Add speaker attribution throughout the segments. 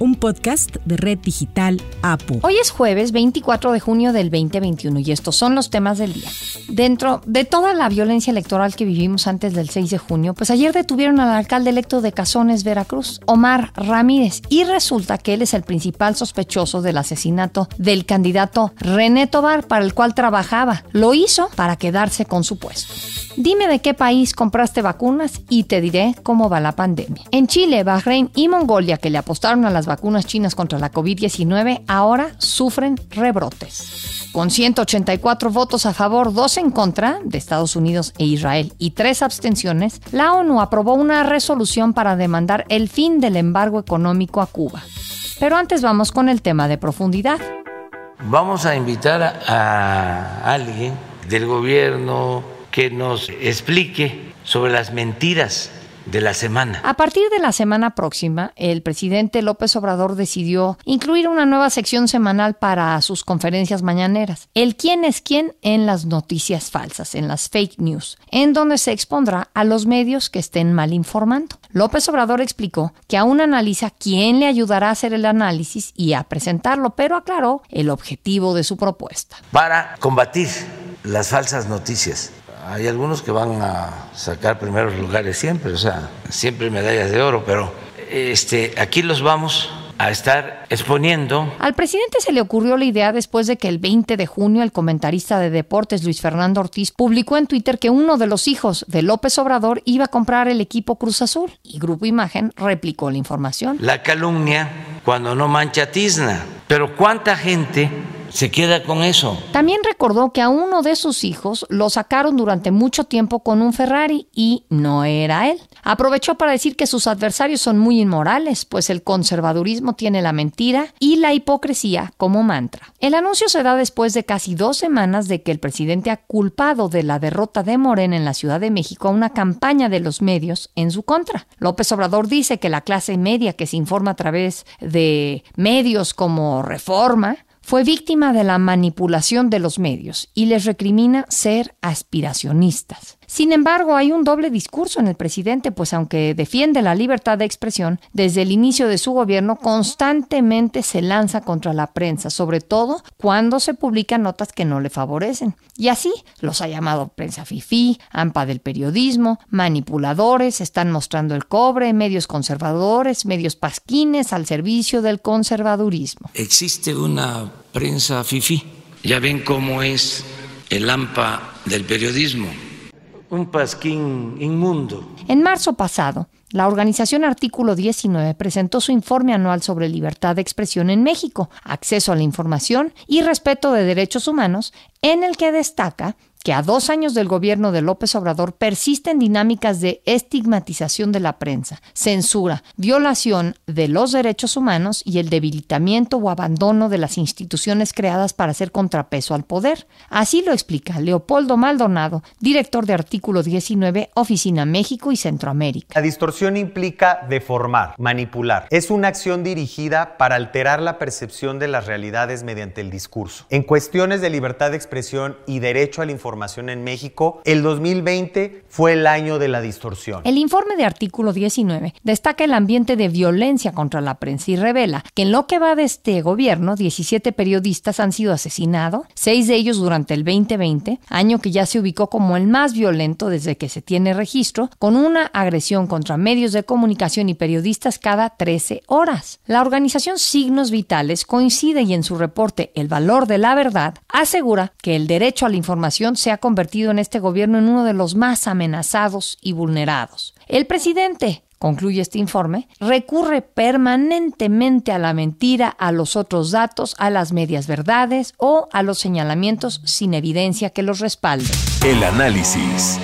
Speaker 1: un podcast de Red Digital APU.
Speaker 2: Hoy es jueves 24 de junio del 2021 y estos son los temas del día. Dentro de toda la violencia electoral que vivimos antes del 6 de junio, pues ayer detuvieron al alcalde electo de Cazones, Veracruz, Omar Ramírez, y resulta que él es el principal sospechoso del asesinato del candidato René Tobar, para el cual trabajaba. Lo hizo para quedarse con su puesto. Dime de qué país compraste vacunas y te diré cómo va la pandemia. En Chile, Bahrein y Mongolia, que le apostaron a las vacunas chinas contra la COVID-19, ahora sufren rebrotes. Con 184 votos a favor, dos en contra de Estados Unidos e Israel y tres abstenciones, la ONU aprobó una resolución para demandar el fin del embargo económico a Cuba. Pero antes vamos con el tema de profundidad.
Speaker 3: Vamos a invitar a alguien del gobierno, que nos explique sobre las mentiras de la semana.
Speaker 2: A partir de la semana próxima, el presidente López Obrador decidió incluir una nueva sección semanal para sus conferencias mañaneras, el quién es quién en las noticias falsas, en las fake news, en donde se expondrá a los medios que estén mal informando. López Obrador explicó que aún analiza quién le ayudará a hacer el análisis y a presentarlo, pero aclaró el objetivo de su propuesta.
Speaker 3: Para combatir las falsas noticias hay algunos que van a sacar primeros lugares siempre, o sea, siempre medallas de oro, pero este, aquí los vamos a estar exponiendo.
Speaker 2: Al presidente se le ocurrió la idea después de que el 20 de junio el comentarista de deportes Luis Fernando Ortiz publicó en Twitter que uno de los hijos de López Obrador iba a comprar el equipo Cruz Azul y Grupo Imagen replicó la información.
Speaker 3: La calumnia cuando no mancha tizna, pero ¿cuánta gente se queda con eso.
Speaker 2: También recordó que a uno de sus hijos lo sacaron durante mucho tiempo con un Ferrari y no era él. Aprovechó para decir que sus adversarios son muy inmorales, pues el conservadurismo tiene la mentira y la hipocresía como mantra. El anuncio se da después de casi dos semanas de que el presidente ha culpado de la derrota de Morena en la Ciudad de México a una campaña de los medios en su contra. López Obrador dice que la clase media que se informa a través de medios como Reforma fue víctima de la manipulación de los medios y les recrimina ser aspiracionistas. Sin embargo, hay un doble discurso en el presidente, pues aunque defiende la libertad de expresión, desde el inicio de su gobierno constantemente se lanza contra la prensa, sobre todo cuando se publican notas que no le favorecen. Y así los ha llamado prensa fifí, ampa del periodismo, manipuladores, están mostrando el cobre, medios conservadores, medios pasquines al servicio del conservadurismo.
Speaker 3: Existe una prensa fifí. Ya ven cómo es el AMPA del periodismo un pasquín inmundo.
Speaker 2: En marzo pasado, la organización Artículo 19 presentó su informe anual sobre libertad de expresión en México, acceso a la información y respeto de derechos humanos, en el que destaca que a dos años del gobierno de López Obrador persisten dinámicas de estigmatización de la prensa, censura, violación de los derechos humanos y el debilitamiento o abandono de las instituciones creadas para hacer contrapeso al poder. Así lo explica Leopoldo Maldonado, director de Artículo 19, Oficina México y Centroamérica.
Speaker 4: Implica deformar, manipular. Es una acción dirigida para alterar la percepción de las realidades mediante el discurso. En cuestiones de libertad de expresión y derecho a la información, en México, el 2020 fue el año de la distorsión.
Speaker 2: El informe de artículo 19 destaca el ambiente de violencia contra la prensa y revela que en lo que va de este gobierno, 17 periodistas han sido asesinados, seis de ellos durante el 2020, año que ya se ubicó como el más violento desde que se tiene registro, con una agresión contra medios de comunicación y periodistas cada 13 horas. La organización Signos Vitales coincide y en su reporte El valor de la verdad asegura que el derecho a la información se ha convertido en este gobierno en uno de los más amenazados y vulnerados. El presidente, concluye este informe, recurre permanentemente a la mentira, a los otros datos, a las medias verdades o a los señalamientos sin evidencia que los respalde.
Speaker 5: El análisis.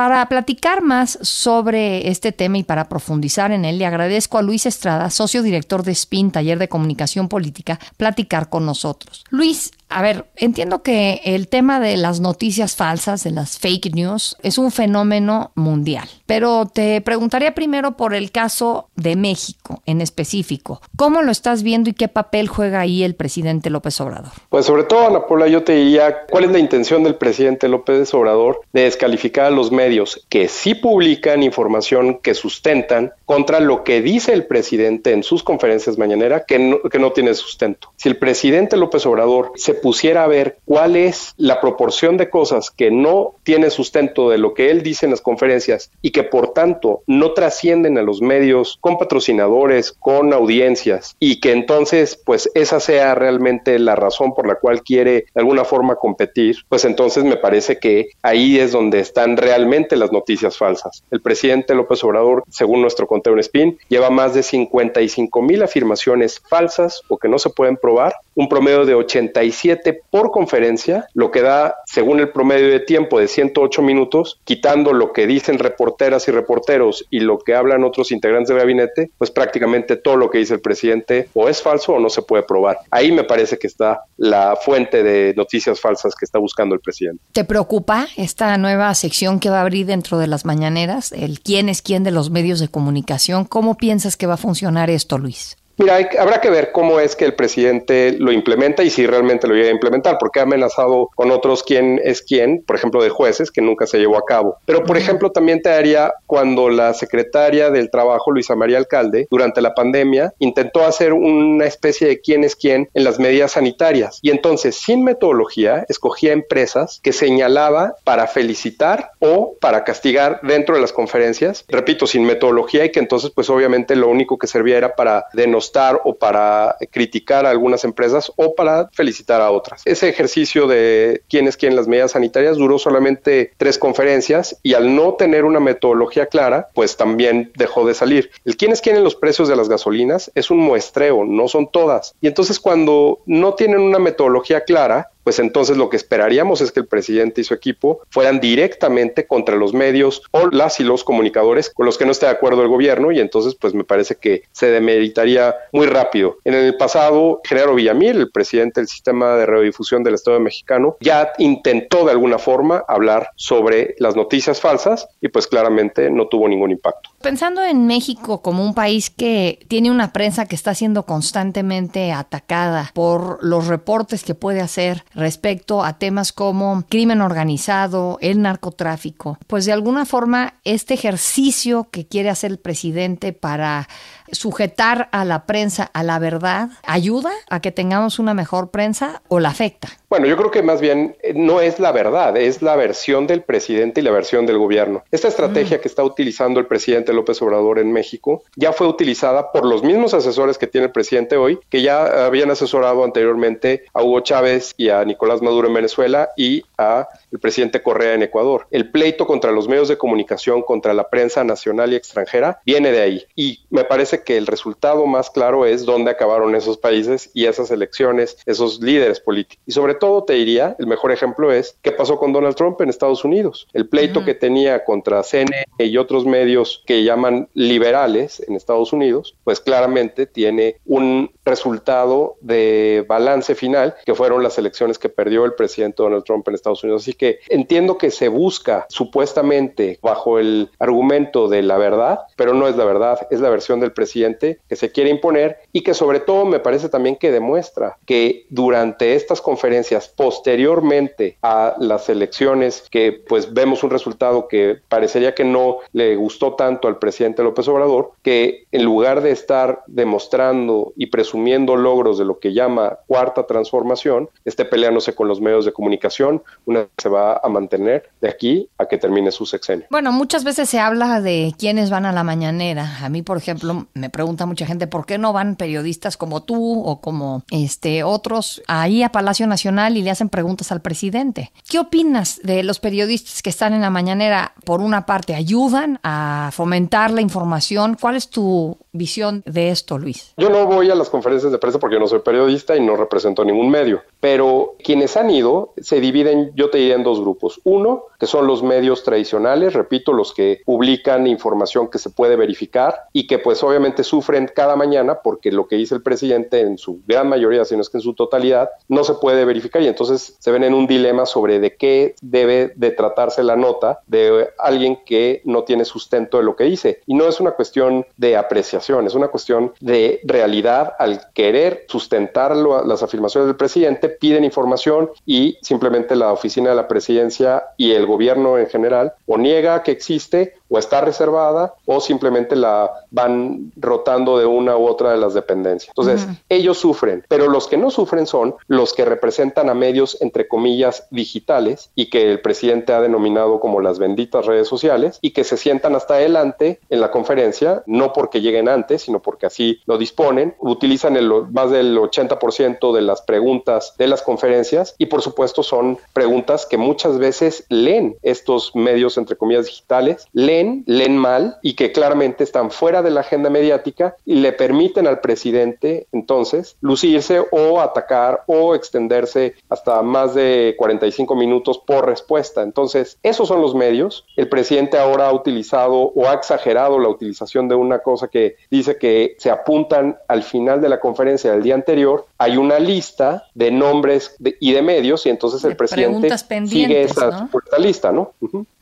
Speaker 2: Para platicar más sobre este tema y para profundizar en él, le agradezco a Luis Estrada, socio director de SPIN, Taller de Comunicación Política, platicar con nosotros. Luis, A ver, entiendo que el tema de las noticias falsas, de las fake news, es un fenómeno mundial, pero te preguntaría primero por el caso de México en específico. ¿Cómo lo estás viendo y qué papel juega ahí el presidente López Obrador?
Speaker 6: Pues sobre todo, Ana Paula, yo te diría cuál es la intención del presidente López Obrador de descalificar a los medios que sí publican información que sustentan contra lo que dice el presidente en sus conferencias mañaneras que no, que no tiene sustento. Si el presidente López Obrador se pusiera a ver cuál es la proporción de cosas que no tiene sustento de lo que él dice en las conferencias y que por tanto no trascienden a los medios con patrocinadores, con audiencias y que entonces pues esa sea realmente la razón por la cual quiere de alguna forma competir, pues entonces me parece que ahí es donde están realmente las noticias falsas. El presidente López Obrador, según nuestro conteo en SPIN, lleva más de 55 mil afirmaciones falsas o que no se pueden probar un promedio de 87 por conferencia, lo que da, según el promedio de tiempo de 108 minutos, quitando lo que dicen reporteras y reporteros y lo que hablan otros integrantes del gabinete, pues prácticamente todo lo que dice el presidente o es falso o no se puede probar. Ahí me parece que está la fuente de noticias falsas que está buscando el presidente.
Speaker 2: ¿Te preocupa esta nueva sección que va a abrir dentro de las mañaneras, el quién es quién de los medios de comunicación? ¿Cómo piensas que va a funcionar esto, Luis?
Speaker 6: Mira, habrá que ver cómo es que el presidente lo implementa y si realmente lo llega a implementar, porque ha amenazado con otros quién es quién, por ejemplo, de jueces, que nunca se llevó a cabo. Pero, por ejemplo, también te haría cuando la secretaria del Trabajo, Luisa María Alcalde, durante la pandemia, intentó hacer una especie de quién es quién en las medidas sanitarias. Y entonces, sin metodología, escogía empresas que señalaba para felicitar o para castigar dentro de las conferencias. Repito, sin metodología y que entonces, pues obviamente lo único que servía era para denostar o para criticar a algunas empresas o para felicitar a otras. Ese ejercicio de quién es quién las medidas sanitarias duró solamente tres conferencias y al no tener una metodología clara, pues también dejó de salir. El quién es quién en los precios de las gasolinas es un muestreo, no son todas. Y entonces cuando no tienen una metodología clara, pues entonces lo que esperaríamos es que el presidente y su equipo fueran directamente contra los medios o las y los comunicadores con los que no esté de acuerdo el gobierno y entonces pues me parece que se demeritaría muy rápido. En el pasado, Genaro Villamil, el presidente del sistema de radiodifusión del Estado mexicano, ya intentó de alguna forma hablar sobre las noticias falsas y pues claramente no tuvo ningún impacto.
Speaker 2: Pensando en México como un país que tiene una prensa que está siendo constantemente atacada por los reportes que puede hacer respecto a temas como crimen organizado, el narcotráfico, pues de alguna forma este ejercicio que quiere hacer el presidente para sujetar a la prensa a la verdad ayuda a que tengamos una mejor prensa o la afecta?
Speaker 6: Bueno, yo creo que más bien eh, no es la verdad, es la versión del presidente y la versión del gobierno. Esta estrategia mm. que está utilizando el presidente López Obrador en México ya fue utilizada por los mismos asesores que tiene el presidente hoy, que ya habían asesorado anteriormente a Hugo Chávez y a Nicolás Maduro en Venezuela y a el presidente Correa en Ecuador. El pleito contra los medios de comunicación, contra la prensa nacional y extranjera, viene de ahí. Y me parece que el resultado más claro es dónde acabaron esos países y esas elecciones, esos líderes políticos. Y sobre todo te diría, el mejor ejemplo es qué pasó con Donald Trump en Estados Unidos. El pleito que tenía contra CNN y otros medios que llaman liberales en Estados Unidos, pues claramente tiene un resultado de balance final que fueron las elecciones que perdió el presidente Donald Trump en Estados Unidos. Así que entiendo que se busca supuestamente bajo el argumento de la verdad, pero no es la verdad, es la versión del presidente que se quiere imponer y que sobre todo me parece también que demuestra que durante estas conferencias posteriormente a las elecciones que pues vemos un resultado que parecería que no le gustó tanto al presidente López Obrador, que en lugar de estar demostrando y presumiendo logros de lo que llama cuarta transformación, esté peleándose con los medios de comunicación, una se va a mantener de aquí a que termine su sexenio.
Speaker 2: Bueno, muchas veces se habla de quiénes van a la mañanera. A mí, por ejemplo, me pregunta mucha gente por qué no van periodistas como tú o como este otros ahí a Palacio Nacional y le hacen preguntas al presidente. ¿Qué opinas de los periodistas que están en la mañanera? Por una parte, ayudan a fomentar la información. ¿Cuál es tu visión de esto, Luis?
Speaker 6: Yo no voy a las conferencias de prensa porque yo no soy periodista y no represento ningún medio. Pero quienes han ido se dividen, yo te diría, en dos grupos. Uno, que son los medios tradicionales, repito, los que publican información que se puede verificar y que pues sufren cada mañana porque lo que dice el presidente en su gran mayoría, si no es que en su totalidad, no se puede verificar y entonces se ven en un dilema sobre de qué debe de tratarse la nota de alguien que no tiene sustento de lo que dice. Y no es una cuestión de apreciación, es una cuestión de realidad al querer sustentar las afirmaciones del presidente, piden información y simplemente la oficina de la presidencia y el gobierno en general o niega que existe o está reservada o simplemente la van rotando de una u otra de las dependencias. Entonces, ellos sufren, pero los que no sufren son los que representan a medios, entre comillas, digitales y que el presidente ha denominado como las benditas redes sociales y que se sientan hasta adelante en la conferencia, no porque lleguen antes, sino porque así lo disponen, utilizan el, más del 80% de las preguntas de las conferencias y por supuesto son preguntas que muchas veces leen estos medios, entre comillas, digitales, leen leen, mal y que claramente están fuera de la agenda mediática y le permiten al presidente entonces lucirse o atacar o extenderse hasta más de 45 minutos por respuesta. Entonces, esos son los medios. El presidente ahora ha utilizado o ha exagerado la utilización de una cosa que dice que se apuntan al final de la conferencia del día anterior. Hay una lista de nombres y de medios y entonces el presidente sigue esa lista, ¿no?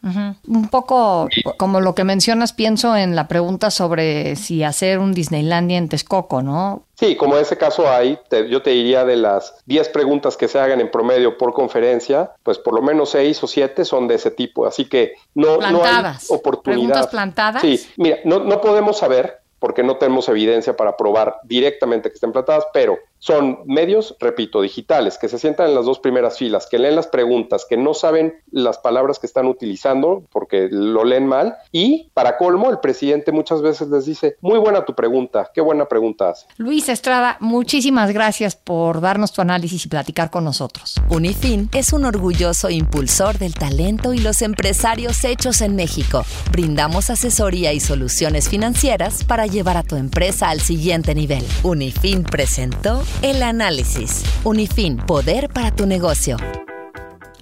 Speaker 2: Un poco como lo que mencionas, pienso en la pregunta sobre si hacer un Disneylandia en Texcoco, ¿no?
Speaker 6: Sí, como en ese caso hay, yo te diría de las 10 preguntas que se hagan en promedio por conferencia, pues por lo menos 6 o 7 son de ese tipo. Así que no, no hay oportunidad.
Speaker 2: ¿Preguntas plantadas?
Speaker 6: Sí, mira, no, no podemos saber porque no tenemos evidencia para probar directamente que estén plantadas, pero son medios, repito, digitales, que se sientan en las dos primeras filas, que leen las preguntas, que no saben las palabras que están utilizando porque lo leen mal. Y para colmo, el presidente muchas veces les dice, muy buena tu pregunta, qué buena pregunta hace.
Speaker 2: Luis Estrada, muchísimas gracias por darnos tu análisis y platicar con nosotros.
Speaker 7: Unifin es un orgulloso impulsor del talento y los empresarios hechos en México. Brindamos asesoría y soluciones financieras para llevar a tu empresa al siguiente nivel. Unifin presentó el análisis. Unifin, poder para tu negocio.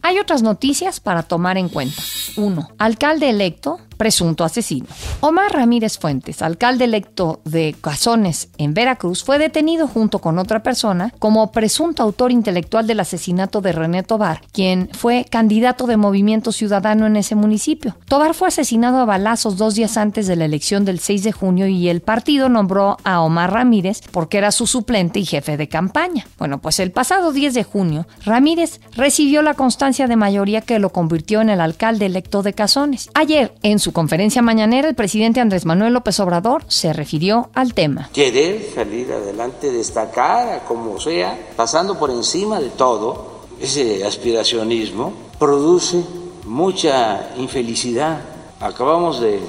Speaker 2: Hay otras noticias para tomar en cuenta. 1. Alcalde electo presunto asesino. Omar Ramírez Fuentes, alcalde electo de Cazones en Veracruz, fue detenido junto con otra persona como presunto autor intelectual del asesinato de René Tobar, quien fue candidato de Movimiento Ciudadano en ese municipio. Tobar fue asesinado a balazos dos días antes de la elección del 6 de junio y el partido nombró a Omar Ramírez porque era su suplente y jefe de campaña. Bueno, pues el pasado 10 de junio, Ramírez recibió la constancia de mayoría que lo convirtió en el alcalde electo de Cazones. Ayer, en su conferencia mañanera, el presidente Andrés Manuel López Obrador se refirió al tema.
Speaker 3: Querer salir adelante, destacar como sea, pasando por encima de todo, ese aspiracionismo produce mucha infelicidad. Acabamos de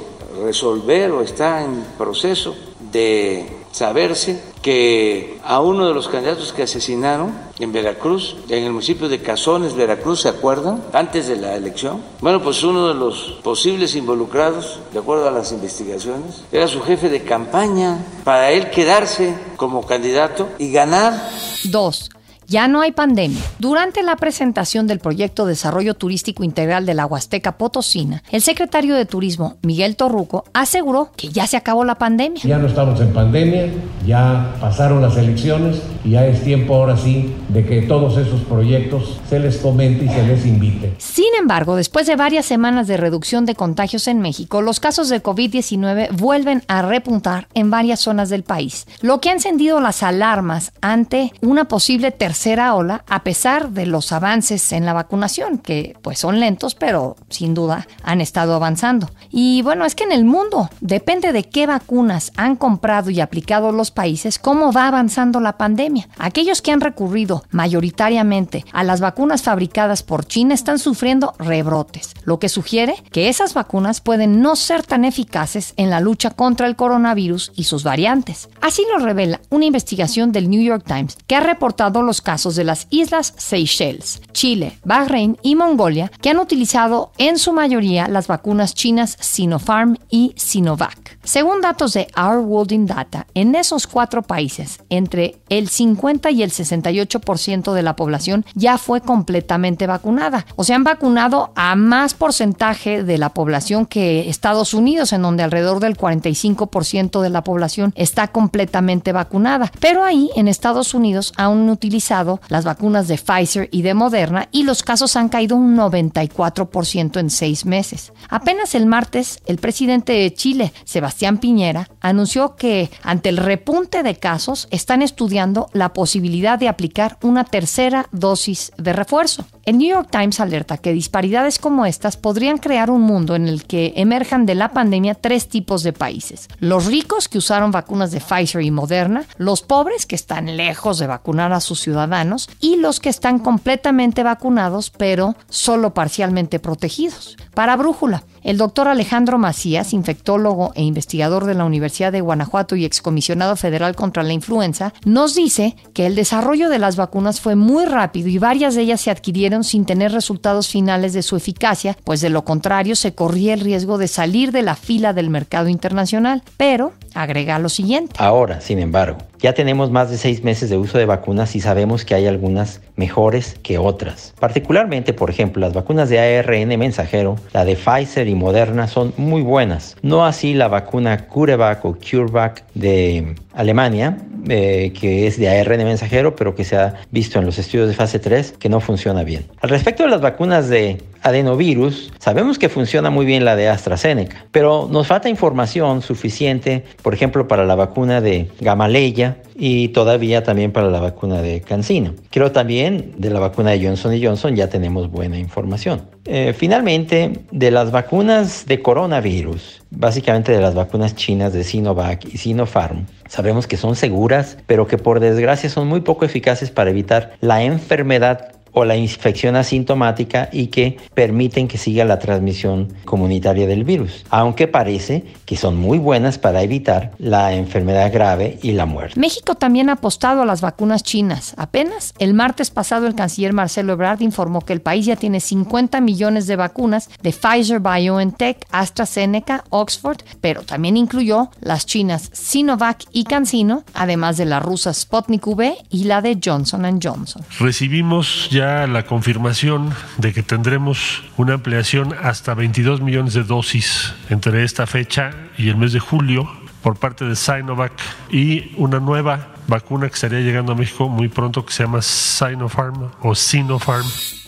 Speaker 3: resolver o está en proceso de saberse que a uno de los candidatos que asesinaron en Veracruz, en el municipio de Cazones, Veracruz, ¿se acuerdan? Antes de la elección. Bueno, pues uno de los posibles involucrados, de acuerdo a las investigaciones, era su jefe de campaña para él quedarse como candidato y ganar.
Speaker 2: Dos, ya no hay pandemia. Durante la presentación del proyecto Desarrollo Turístico Integral de la Huasteca Potosina, el secretario de Turismo, Miguel Torruco, aseguró que ya se acabó la pandemia.
Speaker 8: Ya no estamos en pandemia, ya pasaron las elecciones ya es tiempo ahora sí de que todos esos proyectos se les comente y se les invite.
Speaker 2: Sin embargo, después de varias semanas de reducción de contagios en México, los casos de COVID-19 vuelven a repuntar en varias zonas del país, lo que ha encendido las alarmas ante una posible tercera ola a pesar de los avances en la vacunación, que pues son lentos, pero sin duda han estado avanzando. Y bueno, es que en el mundo depende de qué vacunas han comprado y aplicado los países, cómo va avanzando la pandemia. Aquellos que han recurrido mayoritariamente a las vacunas fabricadas por China están sufriendo rebrotes, lo que sugiere que esas vacunas pueden no ser tan eficaces en la lucha contra el coronavirus y sus variantes. Así lo revela una investigación del New York Times que ha reportado los casos de las islas Seychelles, Chile, Bahrein y Mongolia que han utilizado en su mayoría las vacunas chinas Sinopharm y Sinovac. Según datos de Our World in Data, en esos cuatro países, entre el 50 y el 68% de la población ya fue completamente vacunada. O sea, han vacunado a más porcentaje de la población que Estados Unidos, en donde alrededor del 45% de la población está completamente vacunada. Pero ahí, en Estados Unidos, han utilizado las vacunas de Pfizer y de Moderna y los casos han caído un 94% en seis meses. Apenas el martes, el presidente de Chile, Sebastián Piñera, anunció que ante el repunte de casos están estudiando la posibilidad de aplicar una tercera dosis de refuerzo. El New York Times alerta que disparidades como estas podrían crear un mundo en el que emerjan de la pandemia tres tipos de países. Los ricos que usaron vacunas de Pfizer y Moderna, los pobres que están lejos de vacunar a sus ciudadanos y los que están completamente vacunados pero solo parcialmente protegidos. Para Brújula, el doctor Alejandro Macías, infectólogo e investigador de la Universidad de Guanajuato y excomisionado federal contra la influenza, nos dice que el desarrollo de las vacunas fue muy rápido y varias de ellas se adquirieron sin tener resultados finales de su eficacia, pues de lo contrario se corría el riesgo de salir de la fila del mercado internacional. Pero agrega lo siguiente.
Speaker 9: Ahora, sin embargo, ya tenemos más de seis meses de uso de vacunas y sabemos que hay algunas mejores que otras. Particularmente, por ejemplo, las vacunas de ARN mensajero, la de Pfizer y Moderna son muy buenas. No así la vacuna CureVac o CureVac de Alemania, eh, que es de ARN mensajero, pero que se ha visto en los estudios de fase 3 que no funciona bien. Al respecto de las vacunas de adenovirus, sabemos que funciona muy bien la de AstraZeneca, pero nos falta información suficiente, por ejemplo, para la vacuna de Gamaleya y todavía también para la vacuna de Cancino. Creo también de la vacuna de Johnson Johnson ya tenemos buena información. Eh, finalmente, de las vacunas de coronavirus, básicamente de las vacunas chinas de Sinovac y Sinopharm, sabemos que son seguras, pero que por desgracia son muy poco eficaces para evitar la enfermedad o la infección asintomática y que permiten que siga la transmisión comunitaria del virus, aunque parece que son muy buenas para evitar la enfermedad grave y la muerte.
Speaker 2: México también ha apostado a las vacunas chinas. Apenas el martes pasado el canciller Marcelo Ebrard informó que el país ya tiene 50 millones de vacunas de Pfizer, BioNTech, AstraZeneca, Oxford, pero también incluyó las chinas Sinovac y CanSino, además de la rusa Sputnik V y la de Johnson Johnson.
Speaker 10: Recibimos ya la confirmación de que tendremos una ampliación hasta 22 millones de dosis entre esta fecha y el mes de julio por parte de Sinovac y una nueva vacuna que estaría llegando a México muy pronto que se llama Sinopharm o Sinopharm.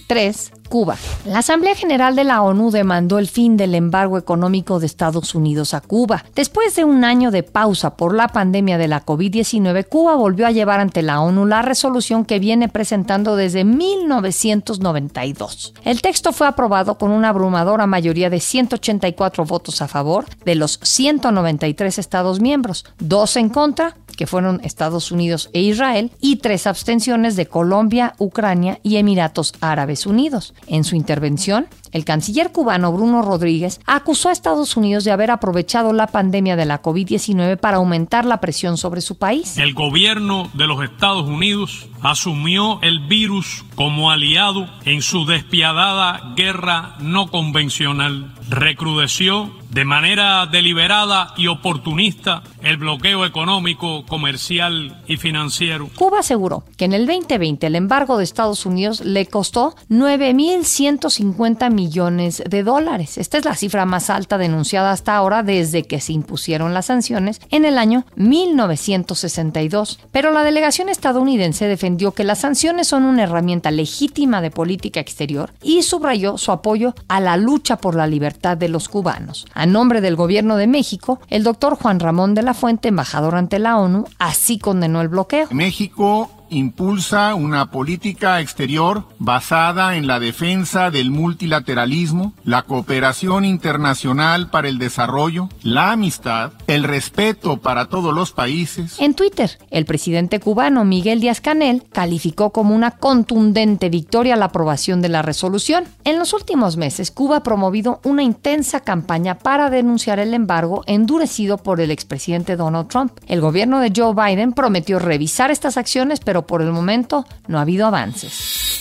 Speaker 2: 3. Cuba. La Asamblea General de la ONU demandó el fin del embargo económico de Estados Unidos a Cuba. Después de un año de pausa por la pandemia de la COVID-19, Cuba volvió a llevar ante la ONU la resolución que viene presentando desde 1992. El texto fue aprobado con una abrumadora mayoría de 184 votos a favor de los 193 Estados miembros, dos en contra que fueron Estados Unidos e Israel, y tres abstenciones de Colombia, Ucrania y Emiratos Árabes Unidos. En su intervención, el canciller cubano Bruno Rodríguez acusó a Estados Unidos de haber aprovechado la pandemia de la COVID-19 para aumentar la presión sobre su país.
Speaker 11: El gobierno de los Estados Unidos asumió el virus como aliado en su despiadada guerra no convencional. Recrudeció de manera deliberada y oportunista el bloqueo económico, comercial y financiero.
Speaker 2: Cuba aseguró que en el 2020 el embargo de Estados Unidos le costó 9.150 millones de dólares. Esta es la cifra más alta denunciada hasta ahora desde que se impusieron las sanciones en el año 1962. Pero la delegación estadounidense defendió que las sanciones son una herramienta legítima de política exterior y subrayó su apoyo a la lucha por la libertad de los cubanos. A nombre del gobierno de México, el doctor Juan Ramón de la Fuente, embajador ante la ONU, así condenó el bloqueo.
Speaker 12: México impulsa una política exterior basada en la defensa del multilateralismo, la cooperación internacional para el desarrollo, la amistad, el respeto para todos los países.
Speaker 2: En Twitter, el presidente cubano Miguel Díaz Canel calificó como una contundente victoria la aprobación de la resolución. En los últimos meses, Cuba ha promovido una intensa campaña para denunciar el embargo endurecido por el expresidente Donald Trump. El gobierno de Joe Biden prometió revisar estas acciones, pero por el momento no ha habido avances.